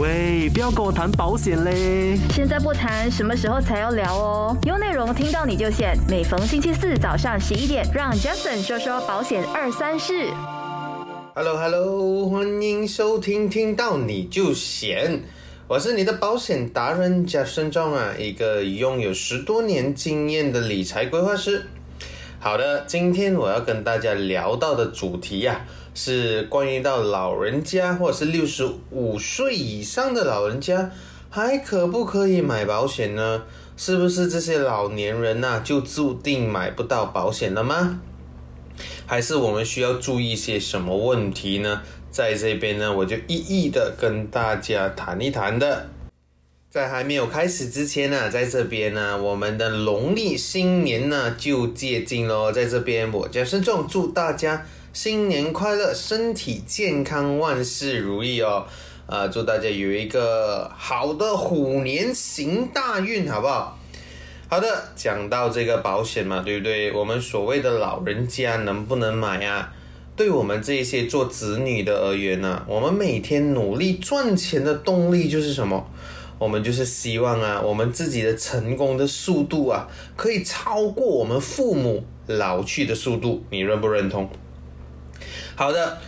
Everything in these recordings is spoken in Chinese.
喂，不要跟我谈保险嘞！现在不谈，什么时候才要聊哦？有内容听到你就险，每逢星期四早上十一点，让 Jason 说说保险二三事。Hello Hello，欢迎收听，听到你就险，我是你的保险达人庄啊，一个拥有十多年经验的理财规划师。好的，今天我要跟大家聊到的主题呀。是关于到老人家或者是六十五岁以上的老人家，还可不可以买保险呢？是不是这些老年人呐就注定买不到保险了吗？还是我们需要注意些什么问题呢？在这边呢，我就一一的跟大家谈一谈的。在还没有开始之前呢，在这边呢，我们的农历新年呢就接近喽。在这边，我将慎重祝大家。新年快乐，身体健康，万事如意哦！啊，祝大家有一个好的虎年行大运，好不好？好的，讲到这个保险嘛，对不对？我们所谓的老人家能不能买啊？对我们这些做子女的而言呢，我们每天努力赚钱的动力就是什么？我们就是希望啊，我们自己的成功的速度啊，可以超过我们父母老去的速度，你认不认同？好的，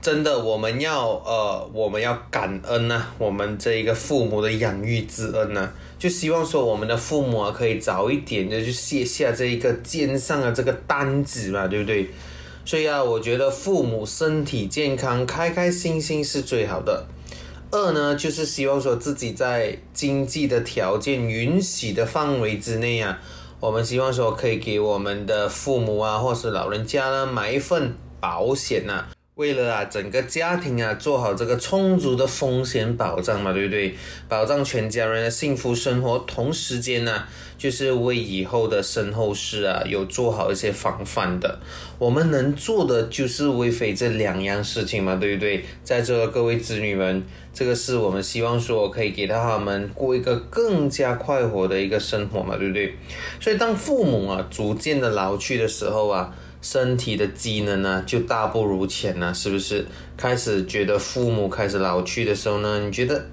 真的，我们要呃，我们要感恩呐，我们这一个父母的养育之恩呐，就希望说我们的父母啊，可以早一点的去卸下这一个肩上的这个担子嘛，对不对？所以啊，我觉得父母身体健康、开开心心是最好的。二呢，就是希望说自己在经济的条件允许的范围之内啊，我们希望说可以给我们的父母啊，或是老人家呢买一份。保险呐，为了啊整个家庭啊做好这个充足的风险保障嘛，对不对？保障全家人的幸福生活，同时间呢，就是为以后的身后事啊有做好一些防范的。我们能做的就是为非这两样事情嘛，对不对？在座的各位子女们，这个是我们希望说可以给到他们过一个更加快活的一个生活嘛，对不对？所以当父母啊逐渐的老去的时候啊。身体的机能呢，就大不如前了，是不是？开始觉得父母开始老去的时候呢，你觉得，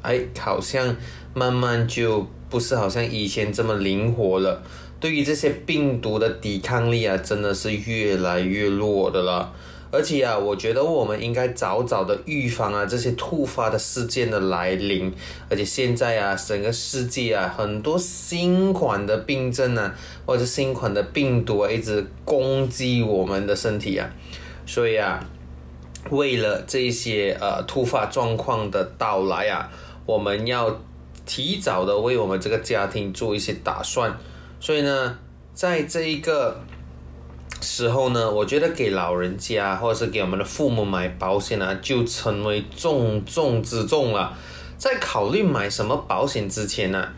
哎，好像慢慢就不是好像以前这么灵活了。对于这些病毒的抵抗力啊，真的是越来越弱的了。而且啊，我觉得我们应该早早的预防啊这些突发的事件的来临。而且现在啊，整个世界啊，很多新款的病症啊，或者新款的病毒啊，一直攻击我们的身体啊。所以啊，为了这些呃突发状况的到来啊，我们要提早的为我们这个家庭做一些打算。所以呢，在这一个。时候呢，我觉得给老人家或者是给我们的父母买保险呢，就成为重中之重了。在考虑买什么保险之前呢，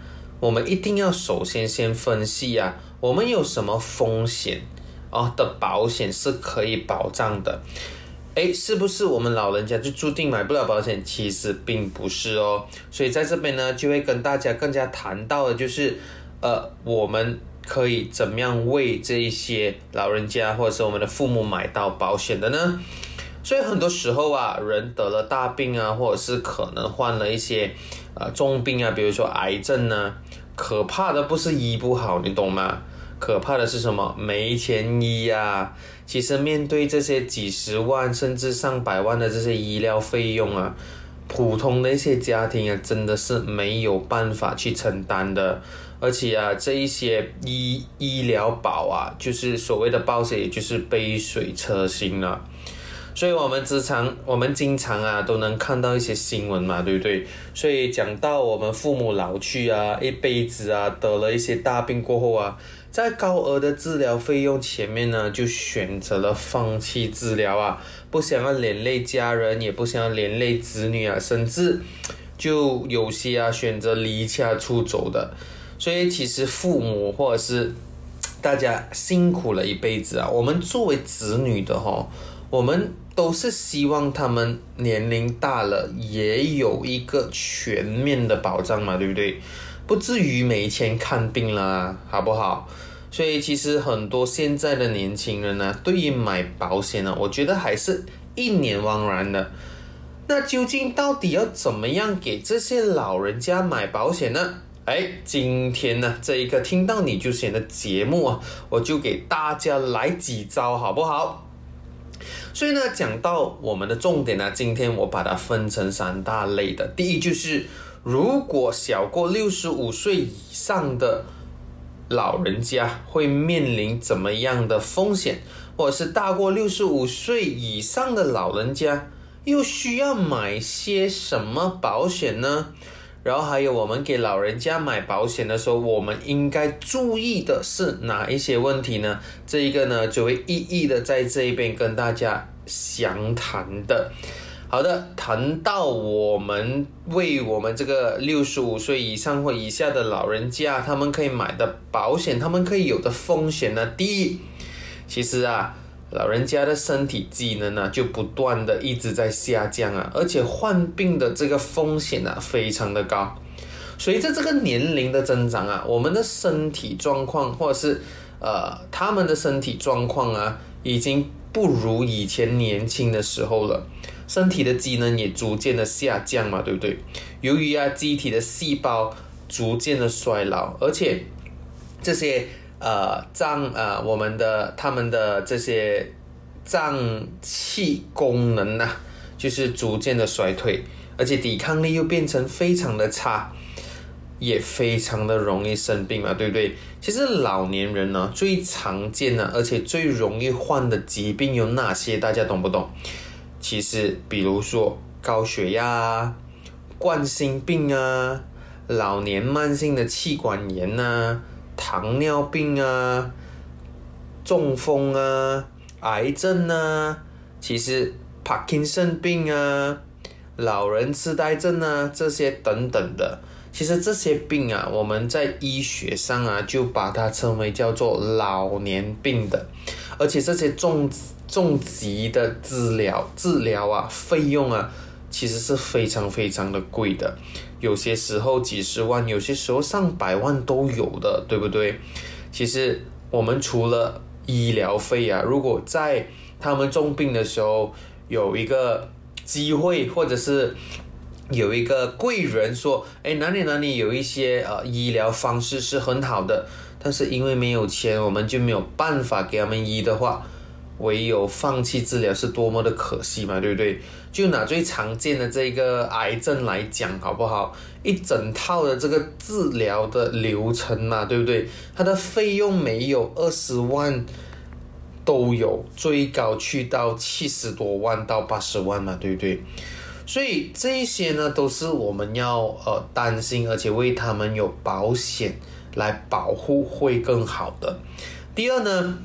我们一定要首先先分析啊，我们有什么风险哦的保险是可以保障的。诶，是不是我们老人家就注定买不了保险？其实并不是哦。所以在这边呢，就会跟大家更加谈到的就是，呃，我们。可以怎么样为这一些老人家或者是我们的父母买到保险的呢？所以很多时候啊，人得了大病啊，或者是可能患了一些呃重病啊，比如说癌症呢，可怕的不是医不好，你懂吗？可怕的是什么？没钱医呀！其实面对这些几十万甚至上百万的这些医疗费用啊，普通的一些家庭啊，真的是没有办法去承担的。而且啊，这一些医医疗保啊，就是所谓的保险，也就是杯水车薪了。所以，我们经常我们经常啊，都能看到一些新闻嘛，对不对？所以讲到我们父母老去啊，一辈子啊，得了一些大病过后啊，在高额的治疗费用前面呢，就选择了放弃治疗啊，不想要连累家人，也不想要连累子女啊，甚至就有些啊，选择离家出走的。所以其实父母或者是大家辛苦了一辈子啊，我们作为子女的哈，我们都是希望他们年龄大了也有一个全面的保障嘛，对不对？不至于没钱看病啦，好不好？所以其实很多现在的年轻人呢，对于买保险呢，我觉得还是一脸茫然的。那究竟到底要怎么样给这些老人家买保险呢？哎，今天呢这一个听到你就选的节目啊，我就给大家来几招好不好？所以呢，讲到我们的重点呢，今天我把它分成三大类的。第一就是，如果小过六十五岁以上的老人家会面临怎么样的风险，或者是大过六十五岁以上的老人家又需要买些什么保险呢？然后还有我们给老人家买保险的时候，我们应该注意的是哪一些问题呢？这一个呢，就会一一的在这一边跟大家详谈的。好的，谈到我们为我们这个六十五岁以上或以下的老人家，他们可以买的保险，他们可以有的风险呢？第一，其实啊。老人家的身体机能呢，就不断的一直在下降啊，而且患病的这个风险啊，非常的高。随着这个年龄的增长啊，我们的身体状况或者是呃他们的身体状况啊，已经不如以前年轻的时候了，身体的机能也逐渐的下降嘛，对不对？由于啊机体的细胞逐渐的衰老，而且这些。呃，脏呃，我们的他们的这些脏器功能呐，就是逐渐的衰退，而且抵抗力又变成非常的差，也非常的容易生病嘛，对不对？其实老年人呢，最常见的而且最容易患的疾病有哪些？大家懂不懂？其实，比如说高血压啊、冠心病啊，老年慢性的气管炎呐。糖尿病啊，中风啊，癌症啊，其实帕金森病啊，老人痴呆症啊，这些等等的，其实这些病啊，我们在医学上啊，就把它称为叫做老年病的，而且这些重重疾的治疗治疗啊，费用啊，其实是非常非常的贵的。有些时候几十万，有些时候上百万都有的，对不对？其实我们除了医疗费啊，如果在他们重病的时候有一个机会，或者是有一个贵人说，哎，哪里哪里有一些呃医疗方式是很好的，但是因为没有钱，我们就没有办法给他们医的话。唯有放弃治疗是多么的可惜嘛，对不对？就拿最常见的这个癌症来讲，好不好？一整套的这个治疗的流程嘛，对不对？它的费用没有二十万都有，最高去到七十多万到八十万嘛，对不对？所以这些呢，都是我们要呃担心，而且为他们有保险来保护会更好的。第二呢？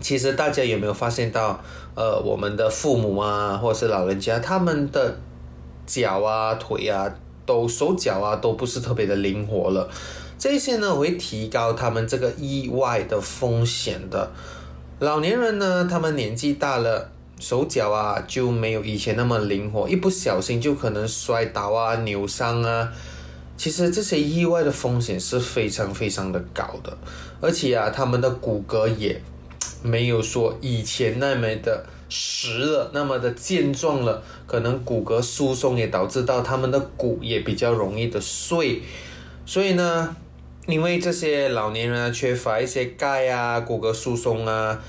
其实大家有没有发现到，呃，我们的父母啊，或者是老人家，他们的脚啊、腿啊，都手脚啊，都不是特别的灵活了。这些呢，会提高他们这个意外的风险的。老年人呢，他们年纪大了，手脚啊就没有以前那么灵活，一不小心就可能摔倒啊、扭伤啊。其实这些意外的风险是非常非常的高的，而且啊，他们的骨骼也。没有说以前那么的实了，那么的健壮了，可能骨骼疏松也导致到他们的骨也比较容易的碎，所以呢，因为这些老年人啊缺乏一些钙啊，骨骼疏松啊，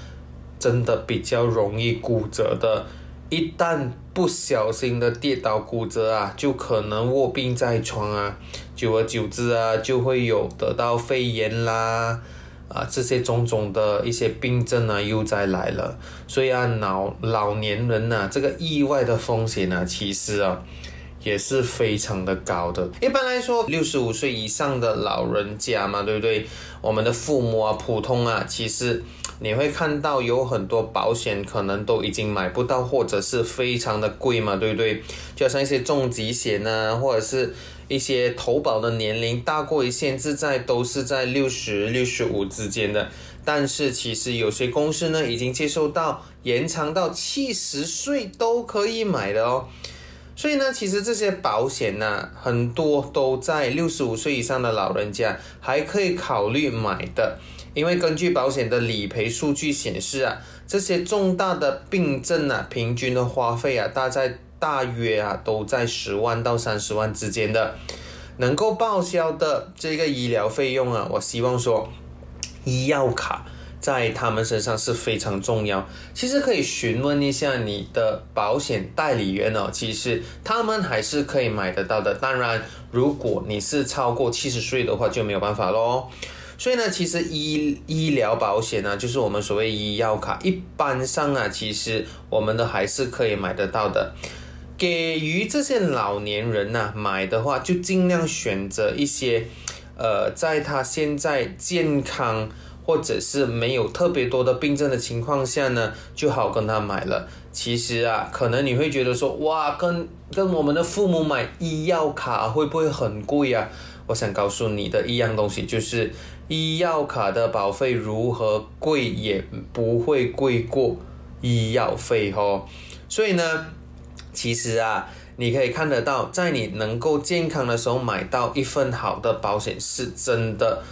真的比较容易骨折的，一旦不小心的跌倒骨折啊，就可能卧病在床啊，久而久之啊，就会有得到肺炎啦。啊，这些种种的一些病症啊，又再来了，所以啊，老老年人呐，这个意外的风险呢，其实啊，也是非常的高的。一般来说，六十五岁以上的老人家嘛，对不对？我们的父母啊，普通啊，其实你会看到有很多保险可能都已经买不到，或者是非常的贵嘛，对不对？就像一些重疾险啊，或者是。一些投保的年龄大过于限制在都是在六十六十五之间的，但是其实有些公司呢已经接受到延长到七十岁都可以买的哦。所以呢，其实这些保险呢很多都在六十五岁以上的老人家还可以考虑买的，因为根据保险的理赔数据显示啊，这些重大的病症啊，平均的花费啊，大概大约啊都在十万到三十万之间的，能够报销的这个医疗费用啊，我希望说医药卡。在他们身上是非常重要。其实可以询问一下你的保险代理员哦，其实他们还是可以买得到的。当然，如果你是超过七十岁的话，就没有办法喽。所以呢，其实医医疗保险呢，就是我们所谓医药卡，一般上啊，其实我们都还是可以买得到的。给予这些老年人呢买的话，就尽量选择一些，呃，在他现在健康。或者是没有特别多的病症的情况下呢，就好跟他买了。其实啊，可能你会觉得说，哇，跟跟我们的父母买医药卡会不会很贵啊？我想告诉你的一样东西，就是医药卡的保费如何贵也不会贵过医药费哦。所以呢，其实啊，你可以看得到，在你能够健康的时候买到一份好的保险，是真的。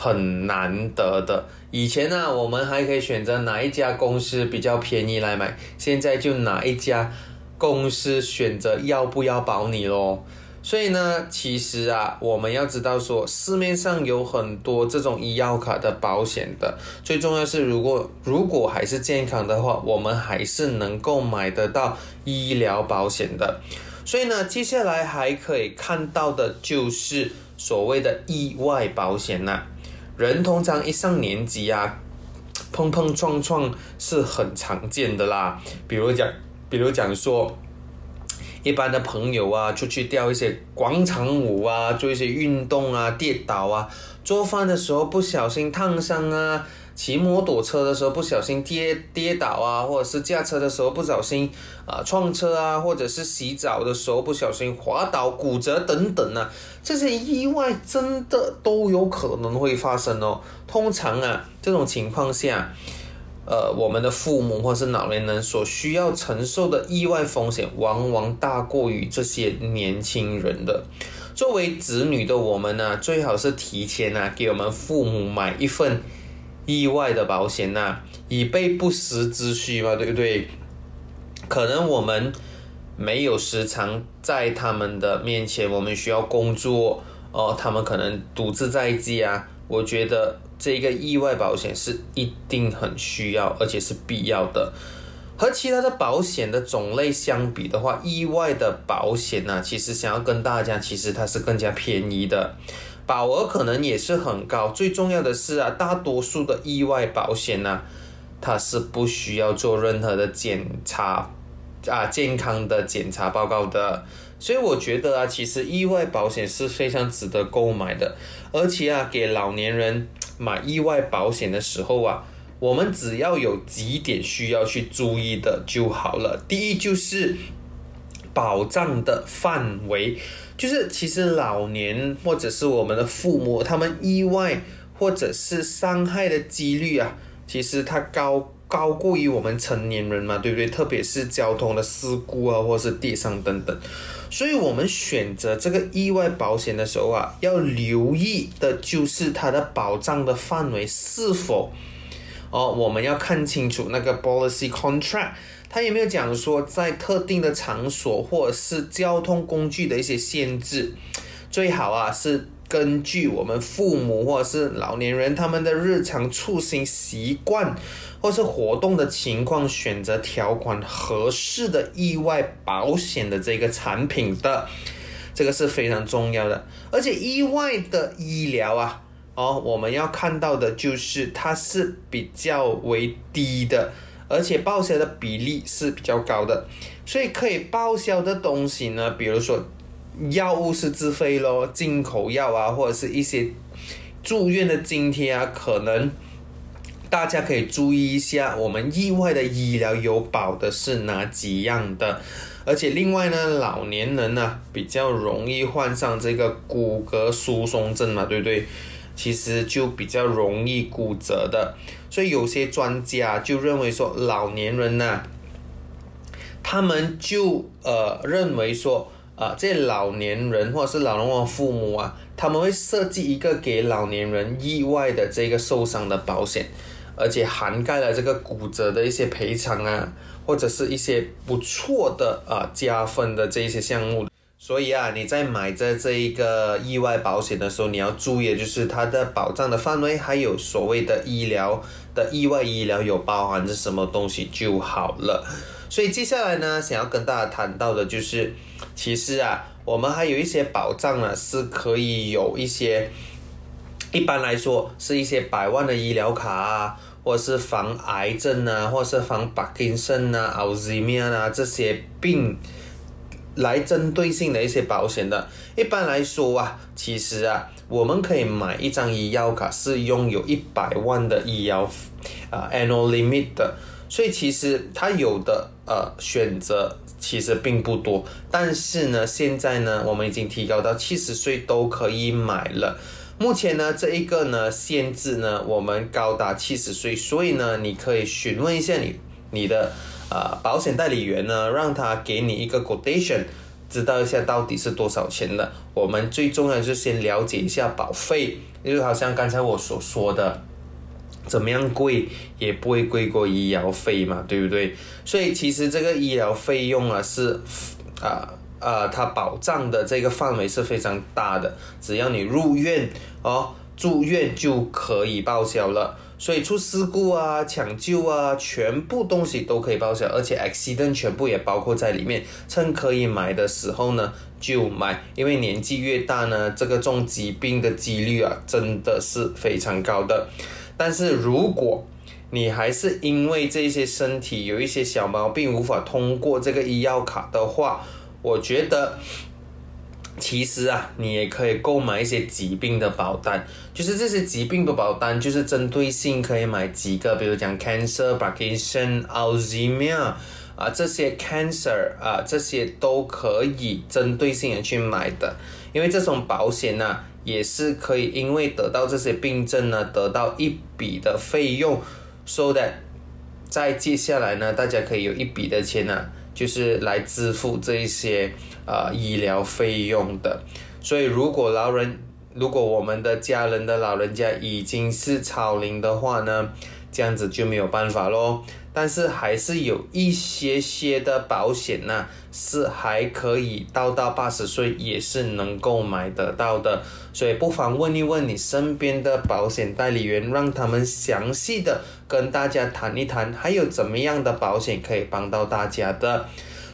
很难得的。以前呢，我们还可以选择哪一家公司比较便宜来买，现在就哪一家公司选择要不要保你咯。所以呢，其实啊，我们要知道说，市面上有很多这种医药卡的保险的，最重要是，如果如果还是健康的话，我们还是能够买得到医疗保险的。所以呢，接下来还可以看到的就是所谓的意外保险呐。人通常一上年纪啊，碰碰撞撞是很常见的啦。比如讲，比如讲说，一般的朋友啊，出去钓一些广场舞啊，做一些运动啊，跌倒啊，做饭的时候不小心烫伤啊。骑摩托车的时候不小心跌跌倒啊，或者是驾车的时候不小心啊撞车啊，或者是洗澡的时候不小心滑倒骨折等等啊，这些意外真的都有可能会发生哦。通常啊，这种情况下，呃，我们的父母或是老年人所需要承受的意外风险，往往大过于这些年轻人的。作为子女的我们呢，最好是提前啊，给我们父母买一份。意外的保险呐，以备不时之需嘛，对不对？可能我们没有时常在他们的面前，我们需要工作哦，他们可能独自在家。我觉得这个意外保险是一定很需要，而且是必要的。和其他的保险的种类相比的话，意外的保险呢，其实想要跟大家，其实它是更加便宜的。保额可能也是很高，最重要的是啊，大多数的意外保险呢，它是不需要做任何的检查啊，健康的检查报告的，所以我觉得啊，其实意外保险是非常值得购买的，而且啊，给老年人买意外保险的时候啊，我们只要有几点需要去注意的就好了，第一就是保障的范围。就是其实老年或者是我们的父母，他们意外或者是伤害的几率啊，其实它高高过于我们成年人嘛，对不对？特别是交通的事故啊，或是地上等等，所以我们选择这个意外保险的时候啊，要留意的就是它的保障的范围是否哦，我们要看清楚那个 policy contract。它有没有讲说，在特定的场所或者是交通工具的一些限制，最好啊是根据我们父母或者是老年人他们的日常出行习惯或是活动的情况，选择条款合适的意外保险的这个产品的，这个是非常重要的。而且意外的医疗啊，哦，我们要看到的就是它是比较为低的。而且报销的比例是比较高的，所以可以报销的东西呢，比如说药物是自费咯，进口药啊，或者是一些住院的津贴啊，可能大家可以注意一下，我们意外的医疗有保的是哪几样的？而且另外呢，老年人呢比较容易患上这个骨骼疏松症嘛，对不对？其实就比较容易骨折的，所以有些专家就认为说，老年人呢，他们就呃认为说，啊，这老年人或者是老人的父母啊，他们会设计一个给老年人意外的这个受伤的保险，而且涵盖了这个骨折的一些赔偿啊，或者是一些不错的啊加分的这一些项目。所以啊，你在买这这一个意外保险的时候，你要注意的就是它的保障的范围，还有所谓的医疗的意外医疗有包含着什么东西就好了。所以接下来呢，想要跟大家谈到的就是，其实啊，我们还有一些保障呢，是可以有一些，一般来说是一些百万的医疗卡啊，或是防癌症啊，或是防帕金森啊、阿兹海默啊这些病。来针对性的一些保险的，一般来说啊，其实啊，我们可以买一张医药卡是拥有一百万的医药啊 annual limit 的，所以其实它有的呃选择其实并不多，但是呢，现在呢，我们已经提高到七十岁都可以买了。目前呢，这一个呢限制呢，我们高达七十岁，所以呢，你可以询问一下你你的。啊，保险代理员呢，让他给你一个 quotation，知道一下到底是多少钱的。我们最重要就是先了解一下保费，就好像刚才我所说的，怎么样贵也不会贵过医疗费嘛，对不对？所以其实这个医疗费用啊，是啊啊，它保障的这个范围是非常大的，只要你入院哦，住院就可以报销了。所以出事故啊、抢救啊，全部东西都可以报销，而且 accident 全部也包括在里面。趁可以买的时候呢，就买，因为年纪越大呢，这个重疾病的几率啊，真的是非常高的。但是如果你还是因为这些身体有一些小毛病无法通过这个医药卡的话，我觉得。其实啊，你也可以购买一些疾病的保单，就是这些疾病的保单，就是针对性可以买几个，比如讲 cancer、Parkinson、Alzheimer 啊这些 cancer 啊这些都可以针对性的去买的，因为这种保险呢，也是可以因为得到这些病症呢，得到一笔的费用，so that 在接下来呢，大家可以有一笔的钱呢，就是来支付这一些。啊，医疗费用的，所以如果老人，如果我们的家人的老人家已经是超龄的话呢，这样子就没有办法喽。但是还是有一些些的保险呢，是还可以到到八十岁也是能够买得到的，所以不妨问一问你身边的保险代理员，让他们详细的跟大家谈一谈，还有怎么样的保险可以帮到大家的。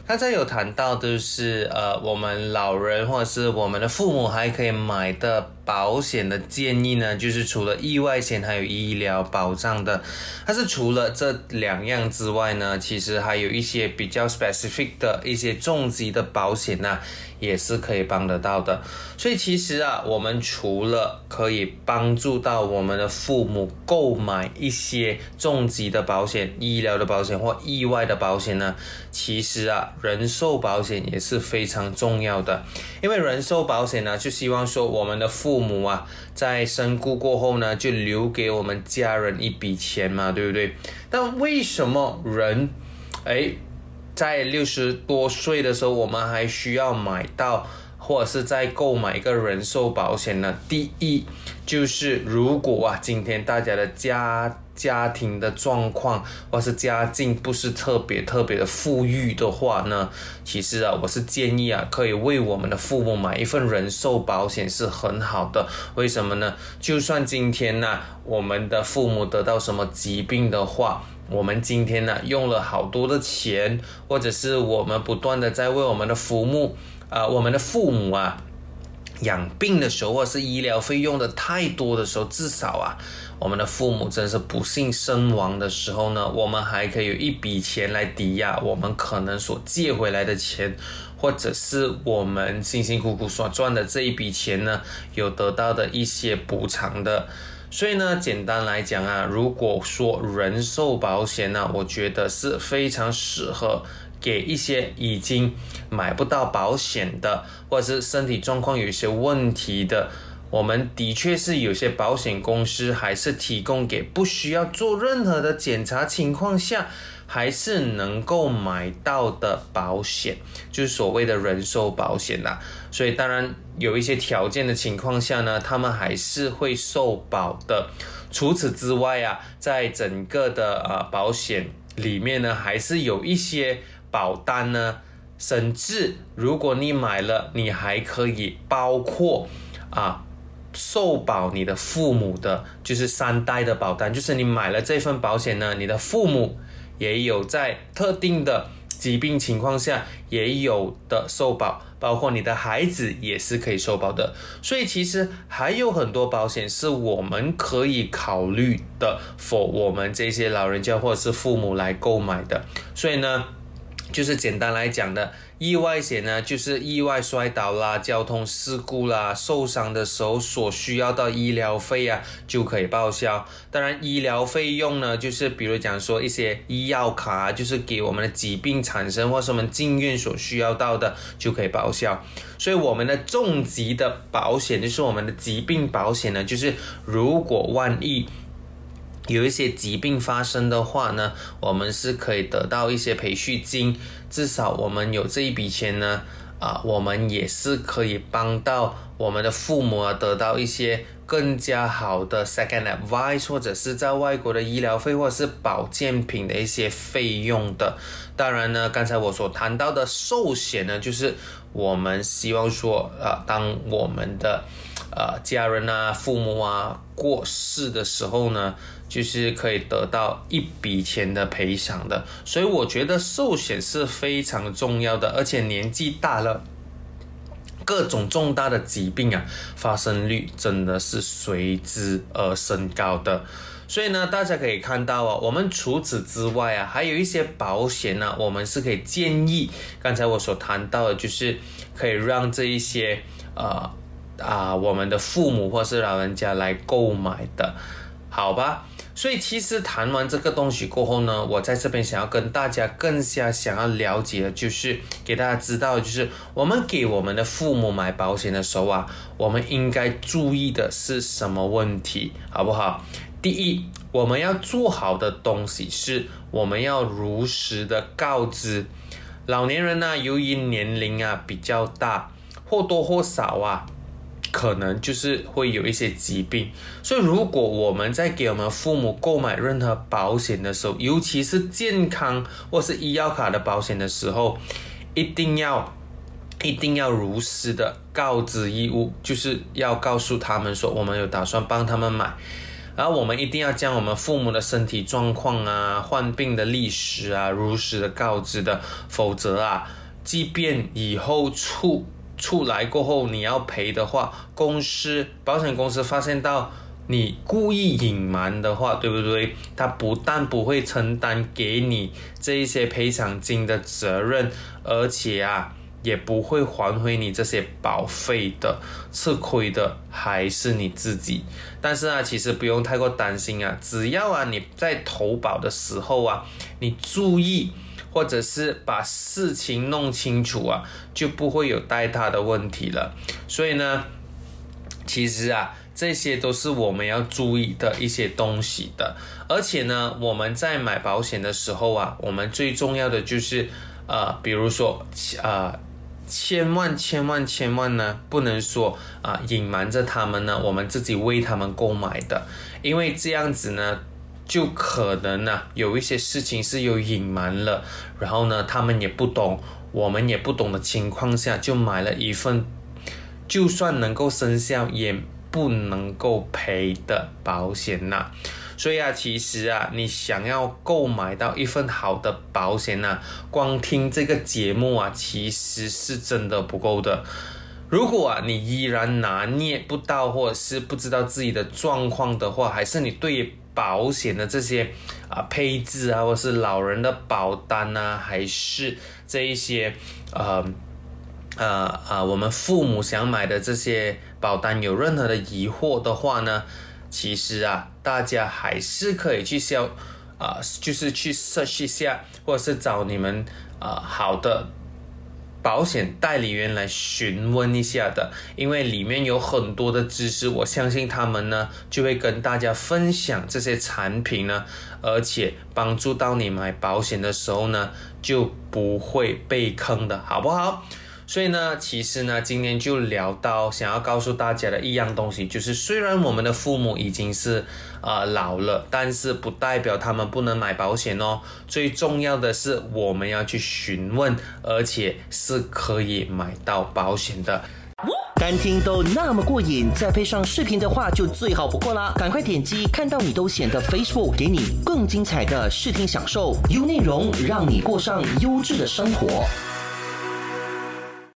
刚才有谈到，就是呃，我们老人或者是我们的父母还可以买的。保险的建议呢，就是除了意外险，还有医疗保障的。但是除了这两样之外呢，其实还有一些比较 specific 的一些重疾的保险呢，也是可以帮得到的。所以其实啊，我们除了可以帮助到我们的父母购买一些重疾的保险、医疗的保险或意外的保险呢，其实啊，人寿保险也是非常重要的。因为人寿保险呢，就希望说我们的父父母啊，在身故过后呢，就留给我们家人一笔钱嘛，对不对？但为什么人，哎，在六十多岁的时候，我们还需要买到？或者是在购买一个人寿保险呢？第一就是如果啊，今天大家的家家庭的状况或是家境不是特别特别的富裕的话呢，其实啊，我是建议啊，可以为我们的父母买一份人寿保险是很好的。为什么呢？就算今天呢，我们的父母得到什么疾病的话，我们今天呢用了好多的钱，或者是我们不断的在为我们的父母。啊，我们的父母啊，养病的时候，或者是医疗费用的太多的时候，至少啊，我们的父母真是不幸身亡的时候呢，我们还可以有一笔钱来抵押我们可能所借回来的钱，或者是我们辛辛苦苦所赚的这一笔钱呢，有得到的一些补偿的。所以呢，简单来讲啊，如果说人寿保险呢，我觉得是非常适合。给一些已经买不到保险的，或者是身体状况有一些问题的，我们的确是有些保险公司还是提供给不需要做任何的检查情况下，还是能够买到的保险，就是所谓的人寿保险啦。所以当然有一些条件的情况下呢，他们还是会受保的。除此之外啊，在整个的呃保险里面呢，还是有一些保单呢，甚至如果你买了，你还可以包括啊受保你的父母的，就是三代的保单，就是你买了这份保险呢，你的父母也有在特定的疾病情况下也有的受保。包括你的孩子也是可以受保的，所以其实还有很多保险是我们可以考虑的，for 我们这些老人家或者是父母来购买的。所以呢，就是简单来讲的。意外险呢，就是意外摔倒啦、交通事故啦、受伤的时候所需要的医疗费啊，就可以报销。当然，医疗费用呢，就是比如讲说一些医药卡，就是给我们的疾病产生或是我们进院所需要到的，就可以报销。所以，我们的重疾的保险就是我们的疾病保险呢，就是如果万一。有一些疾病发生的话呢，我们是可以得到一些培训金，至少我们有这一笔钱呢，啊，我们也是可以帮到我们的父母啊，得到一些更加好的 second advice，或者是在外国的医疗费或者是保健品的一些费用的。当然呢，刚才我所谈到的寿险呢，就是我们希望说，啊，当我们的呃家人啊、父母啊过世的时候呢。就是可以得到一笔钱的赔偿的，所以我觉得寿险是非常重要的，而且年纪大了，各种重大的疾病啊，发生率真的是随之而升高的。所以呢，大家可以看到啊，我们除此之外啊，还有一些保险呢，我们是可以建议，刚才我所谈到的，就是可以让这一些呃啊我们的父母或是老人家来购买的，好吧？所以其实谈完这个东西过后呢，我在这边想要跟大家更加想要了解的，就是给大家知道，就是我们给我们的父母买保险的时候啊，我们应该注意的是什么问题，好不好？第一，我们要做好的东西是，我们要如实的告知老年人呢，由于年龄啊比较大，或多或少啊。可能就是会有一些疾病，所以如果我们在给我们父母购买任何保险的时候，尤其是健康或是医药卡的保险的时候，一定要一定要如实的告知义务，就是要告诉他们说我们有打算帮他们买，然后我们一定要将我们父母的身体状况啊、患病的历史啊如实的告知的，否则啊，即便以后出。出来过后，你要赔的话，公司保险公司发现到你故意隐瞒的话，对不对？他不但不会承担给你这一些赔偿金的责任，而且啊，也不会还回你这些保费的，吃亏的还是你自己。但是啊，其实不用太过担心啊，只要啊你在投保的时候啊，你注意。或者是把事情弄清楚啊，就不会有太大的问题了。所以呢，其实啊，这些都是我们要注意的一些东西的。而且呢，我们在买保险的时候啊，我们最重要的就是，呃，比如说，呃，千万千万千万呢，不能说啊，隐瞒着他们呢，我们自己为他们购买的，因为这样子呢。就可能呢，有一些事情是有隐瞒了，然后呢，他们也不懂，我们也不懂的情况下，就买了一份，就算能够生效，也不能够赔的保险呐。所以啊，其实啊，你想要购买到一份好的保险呐，光听这个节目啊，其实是真的不够的。如果啊，你依然拿捏不到，或者是不知道自己的状况的话，还是你对。保险的这些啊配置啊，或是老人的保单啊，还是这一些呃呃呃，我们父母想买的这些保单，有任何的疑惑的话呢，其实啊，大家还是可以去销啊，就是去 search 一下，或者是找你们啊好的保险代理员来询问一下的，因为里面有很多的知识，我相信他们呢就会跟大家分享这些产品呢，而且帮助到你买保险的时候呢就不会被坑的，好不好？所以呢，其实呢，今天就聊到想要告诉大家的一样东西，就是虽然我们的父母已经是呃老了，但是不代表他们不能买保险哦。最重要的是我们要去询问，而且是可以买到保险的。单听都那么过瘾，再配上视频的话就最好不过啦！赶快点击看到你都显得 Facebook，给你更精彩的视听享受，优内容让你过上优质的生活。